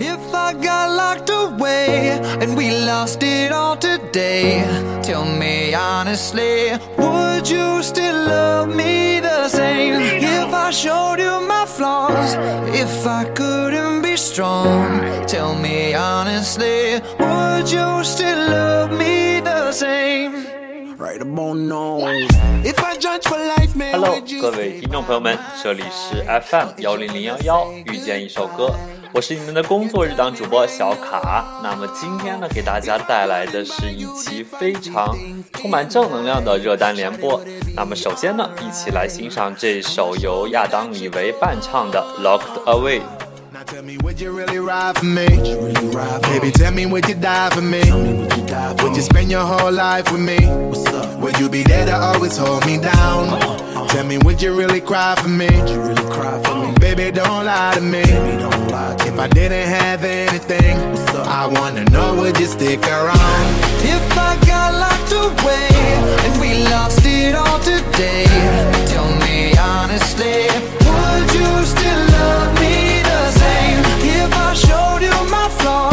If I got locked away and we lost it all today, tell me honestly, would you still love me the same? If I showed you my flaws, if I couldn't be strong, tell me honestly, would you still love me the same? Right about now. If I judge for life, man, Hello， would you 各位 stay 听众朋友们，这里是 FM 幺零零幺幺，遇见一首歌， 我是你们的工作日档主播小卡。那么今天呢，给大家带来的是一期非常充满正能量的热单联播。那么首先呢，一起来欣赏这首由亚当李维伴唱的《Locked Away》。Now tell me, would you really ride for me? Really ride for Baby, tell me, would you die for me? Would you spend your whole life with me? Would you be there to always hold me down? Tell me, would you really cry for me? Would you really cry for me? Baby, don't lie to me. If I didn't have anything, I wanna know, would you stick around? If I got locked away and we lost it all today, tell me honestly, would you still love me the same? If I showed you my flaws,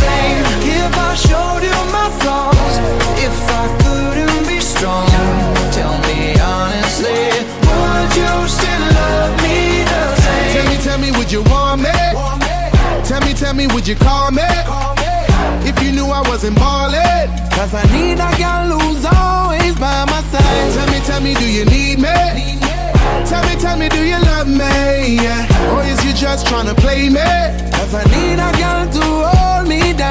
If I showed you my flaws, if I couldn't be strong, tell me honestly, would you still love me the same? Tell me, tell me, would you want me? Tell me, tell me, would you call me? If you knew I wasn't ballin'. Cause I need a girl who's always by my side. Tell me, tell me, do you need me? Tell me, tell me, do you love me? Yeah. Or is you just tryna play me? Cause I need a girl to hold me down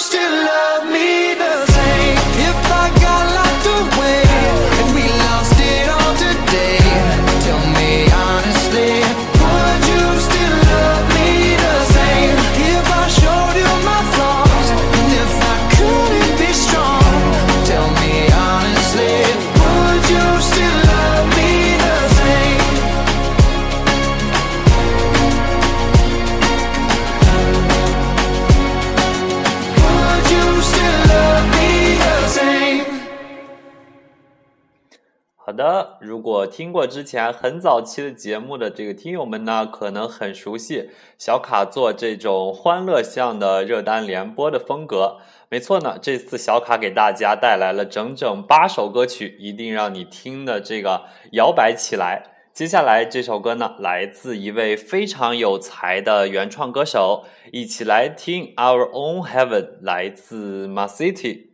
好的，如果听过之前很早期的节目的这个听友们呢，可能很熟悉小卡做这种欢乐向的热单联播的风格。没错呢，这次小卡给大家带来了整整八首歌曲，一定让你听的这个摇摆起来。接下来这首歌呢，来自一位非常有才的原创歌手，一起来听《Our Own Heaven》，来自 Ma City。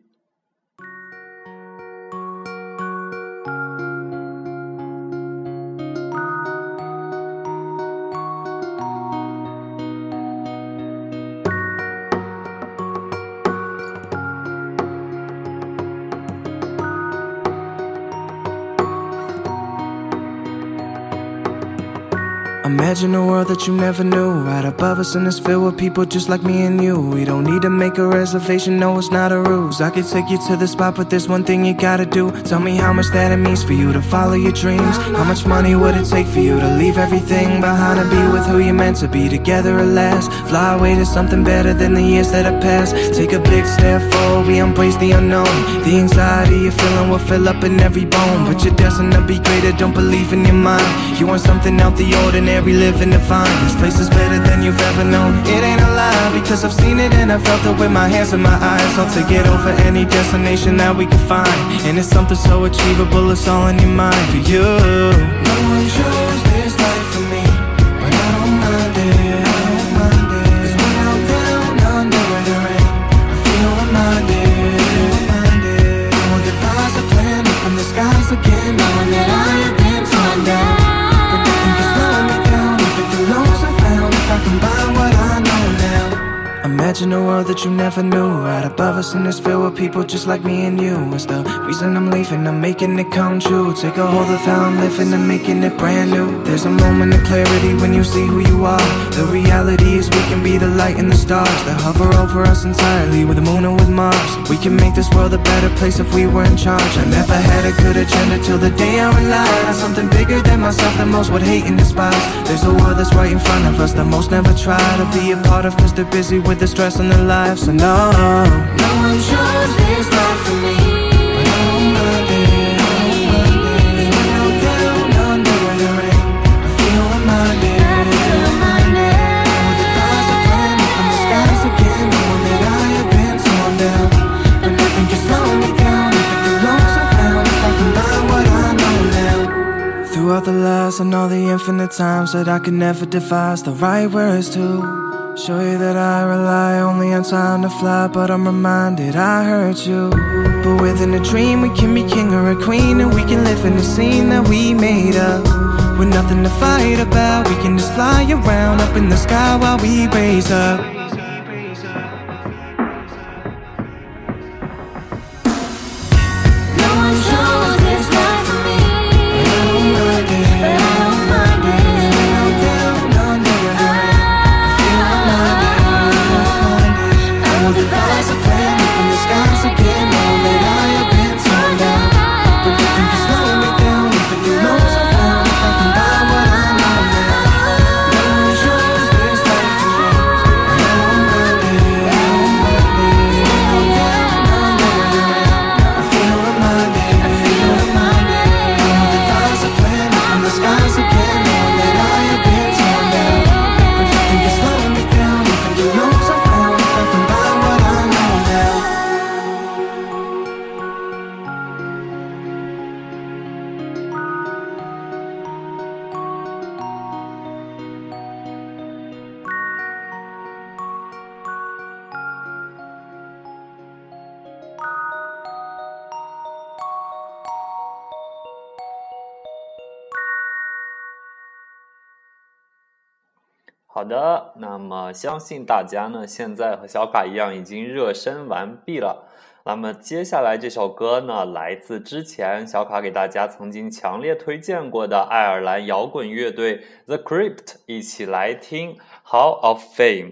Imagine a world that you never knew. Right above us, and it's filled with people just like me and you. We don't need to make a reservation, no, it's not a ruse. I could take you to the spot, but there's one thing you gotta do. Tell me how much that it means for you to follow your dreams. How much money would it take for you to leave everything behind and be with who you're meant to be together at last? Fly away to something better than the years that have passed. Take a big step forward, we embrace the unknown. The anxiety you're feeling will fill up in every bone. But you're destined to be greater, don't believe in your mind. You want something out the ordinary living to find This place is better than you've ever known. It ain't a lie because I've seen it and I felt it with my hands and my eyes. I'll take it over any destination that we can find. And it's something so achievable, it's all in your mind for you. No one Imagine a world that you never knew. Right above us and it's filled with people just like me and you. It's the reason I'm leaving, I'm making it come true. Take a hold of how I'm living and making it brand new. There's a moment of clarity when you see who you are. The reality is we can be the light and the stars That hover over us entirely with the moon and with Mars. We can make this world a better place if we were in charge. I never had a good agenda till the day I relied On something bigger than myself that most would hate and despise. There's a world that's right in front of us that most never try to be a part of Cause they're busy with the stress their lives So no, no one chose this life for me. But I don't mind it, I don't mind it When I'm under the rain I feel reminded, I feel reminded With the stars are playing up in the skies again Knowing that I have been torn down But nothing can slow me down If it belongs I found I can buy what I know now Throughout the last and all the infinite times That I could never devise the right words to Show you that I rely only on time to fly, but I'm reminded I hurt you. But within a dream, we can be king or a queen, and we can live in the scene that we made up. With nothing to fight about, we can just fly around up in the sky while we raise up. 好的，那么相信大家呢，现在和小卡一样已经热身完毕了。那么接下来这首歌呢，来自之前小卡给大家曾经强烈推荐过的爱尔兰摇滚乐队 The Crypt，一起来听《How of Fame》。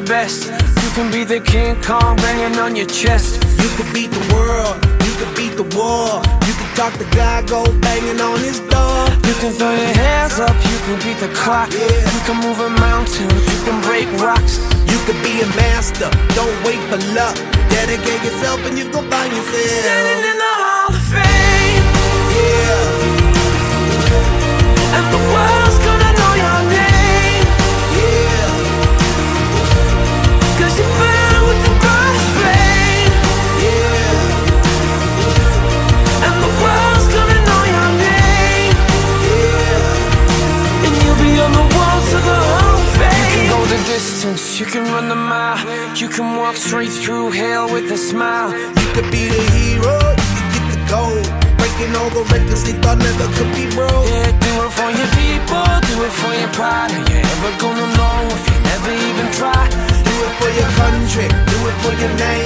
The best. You can be the King Kong banging on your chest. You can beat the world, you can beat the war. You can talk the guy, go banging on his door. You can throw your hands up, you can beat the clock. Yeah. You can move a mountain, you can break rocks. You can be a master, don't wait for luck. Dedicate yourself and you go find yourself. your name.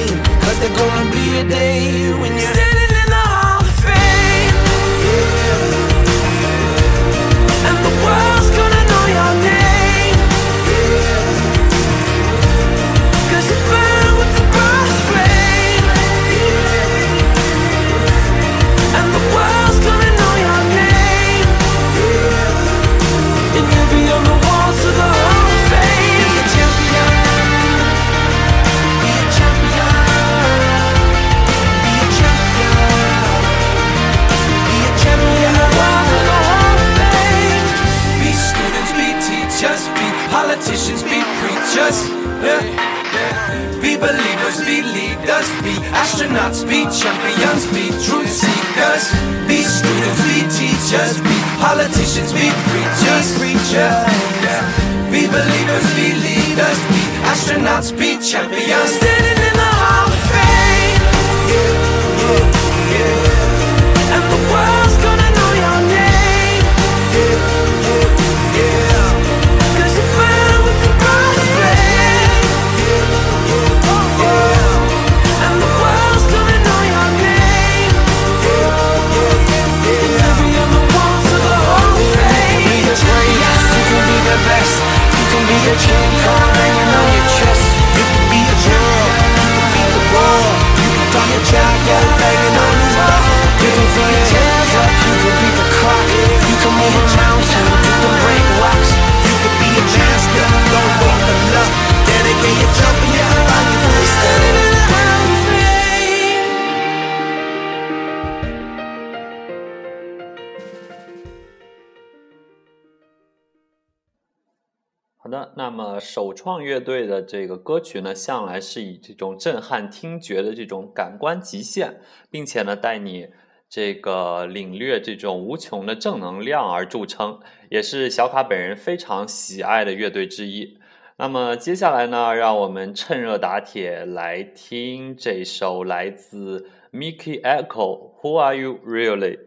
好的，那么首创乐队的这个歌曲呢，向来是以这种震撼听觉的这种感官极限，并且呢，带你。这个领略这种无穷的正能量而著称，也是小卡本人非常喜爱的乐队之一。那么接下来呢？让我们趁热打铁，来听这首来自 Mickey Echo。Who Are You Really？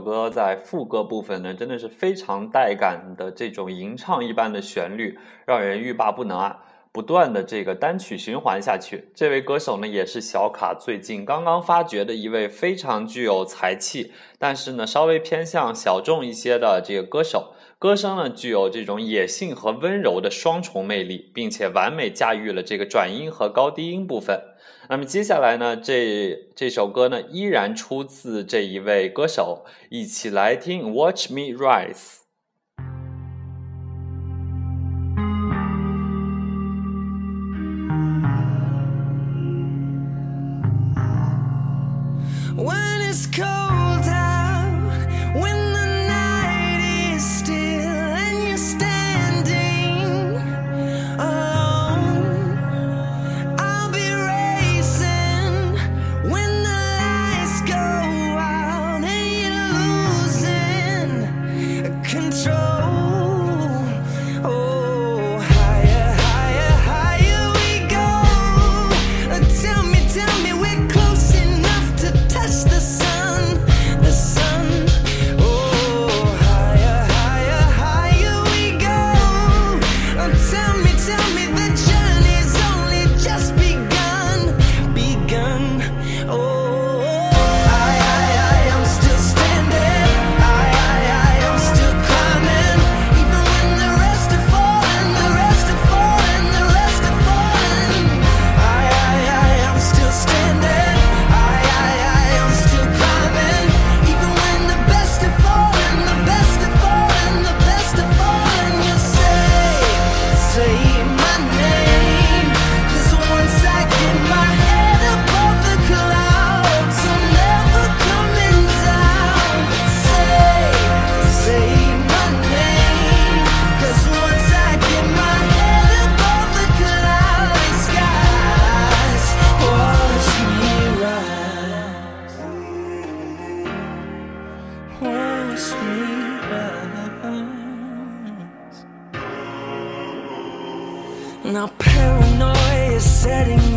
歌在副歌部分呢，真的是非常带感的这种吟唱一般的旋律，让人欲罢不能啊！不断的这个单曲循环下去。这位歌手呢，也是小卡最近刚刚发掘的一位非常具有才气，但是呢稍微偏向小众一些的这个歌手。歌声呢具有这种野性和温柔的双重魅力，并且完美驾驭了这个转音和高低音部分。那么接下来呢，这这首歌呢依然出自这一位歌手，一起来听《Watch Me Rise》。Now paranoia is setting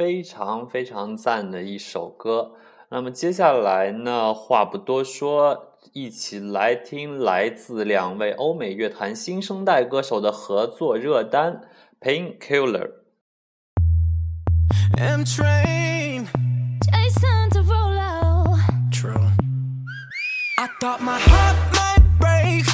非常非常赞的一首歌。那么接下来呢，话不多说，一起来听来自两位欧美乐坛新生代歌手的合作热单《Painkiller》。M I thought my heart might break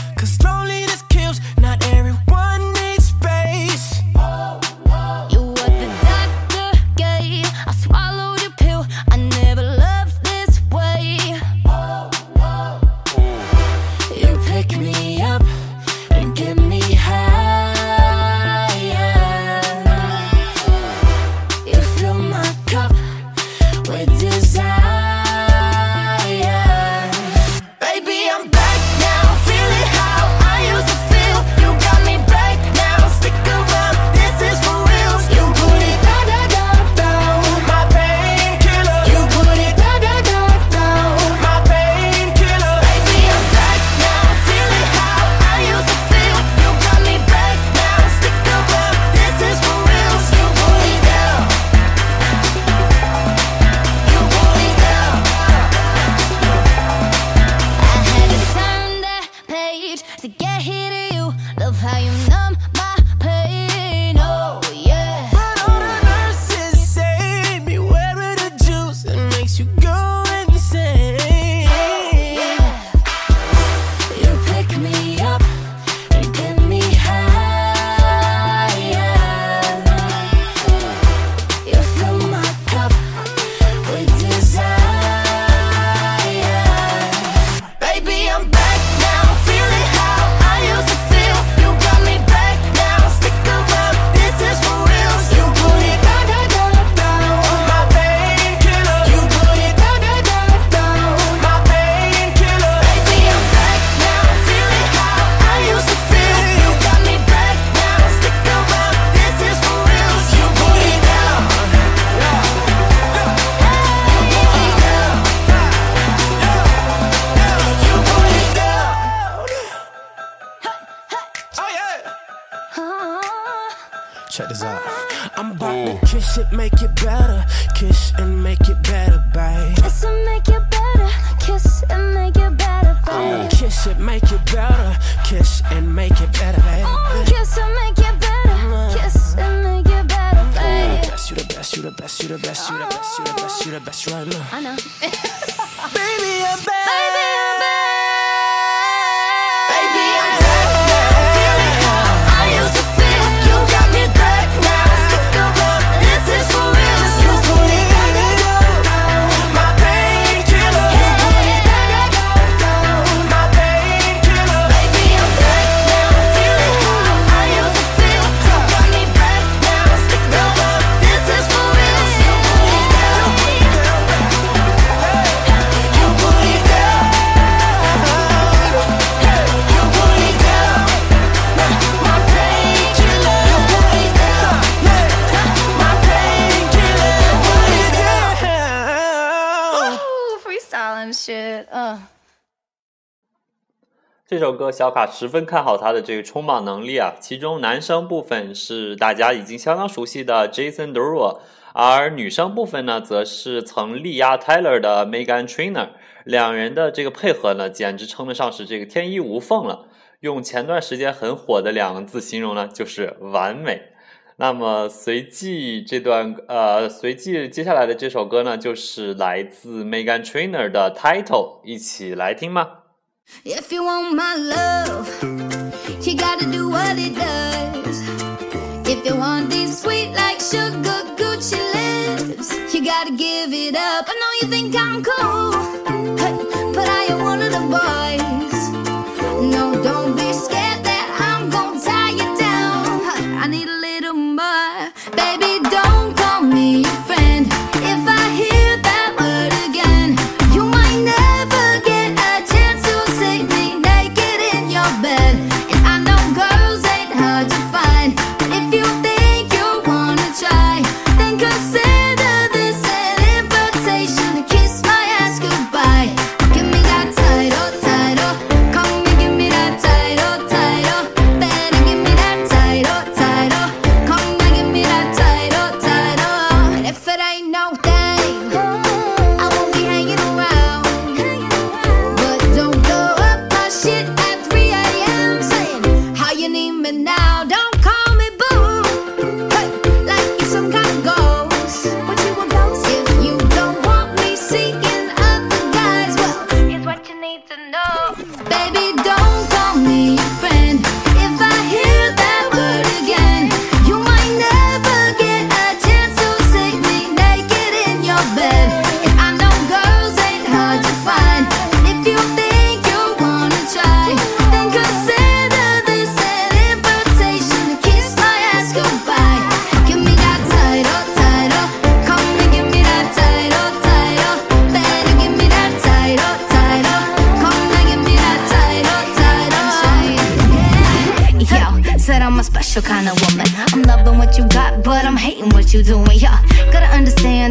make it better. Kiss and 这首歌小卡十分看好他的这个冲榜能力啊。其中男生部分是大家已经相当熟悉的 Jason Derulo，而女生部分呢，则是曾力压 Tyler 的 Megan Trainer。两人的这个配合呢，简直称得上是这个天衣无缝了。用前段时间很火的两个字形容呢，就是完美。那么随即这段呃，随即接下来的这首歌呢，就是来自 Megan Trainer 的 Title，一起来听吗？If you want my love, you gotta do what it does. If you want these sweet like sugar Gucci lips, you gotta give it up. I know you think I'm cool.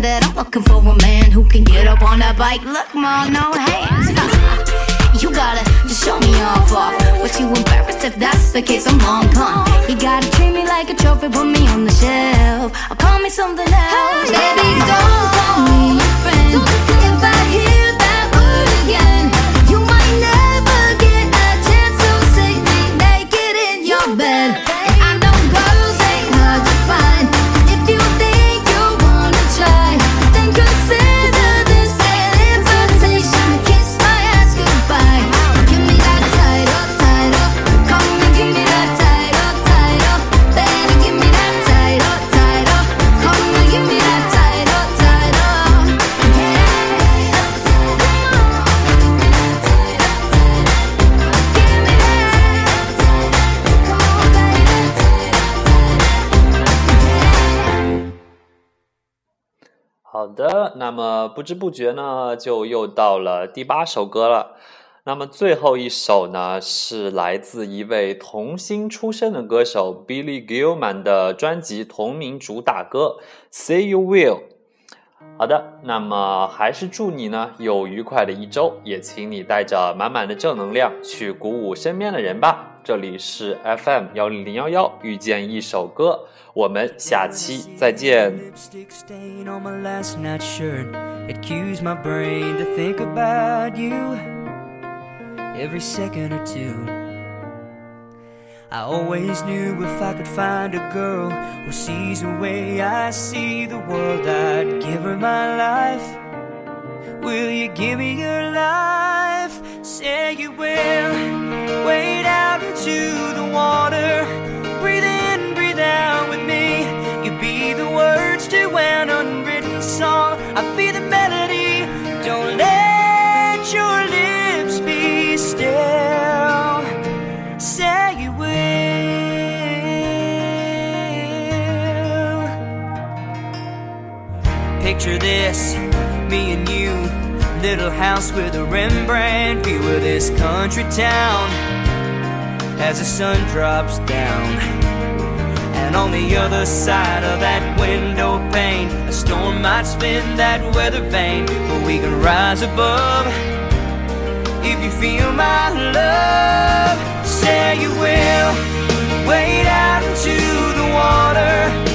That I'm looking for a man who can get up on that bike. Look, ma, no hands. You gotta just show me off off. What you embarrassed if that's the case? I'm long gone. You gotta treat me like a trophy, put me on the shelf. Or call me something else. Baby, don't call me your friend. If I hear that word again, you might never get a chance to see me naked in your bed. 好的，那么不知不觉呢，就又到了第八首歌了。那么最后一首呢，是来自一位童星出身的歌手 Billy Gilman 的专辑同名主打歌《Say You Will》。好的，那么还是祝你呢有愉快的一周，也请你带着满满的正能量去鼓舞身边的人吧。这里是 FM 幺零零幺幺，遇见一首歌，我们下期再见。every second or two I always knew if I could find a girl who sees the way I see the world, I'd give her my life. Will you give me your life? Say you will. Little house with a Rembrandt view of this country town as the sun drops down. And on the other side of that window pane, a storm might spin that weather vane, but we can rise above. If you feel my love, say you will. Wade out into the water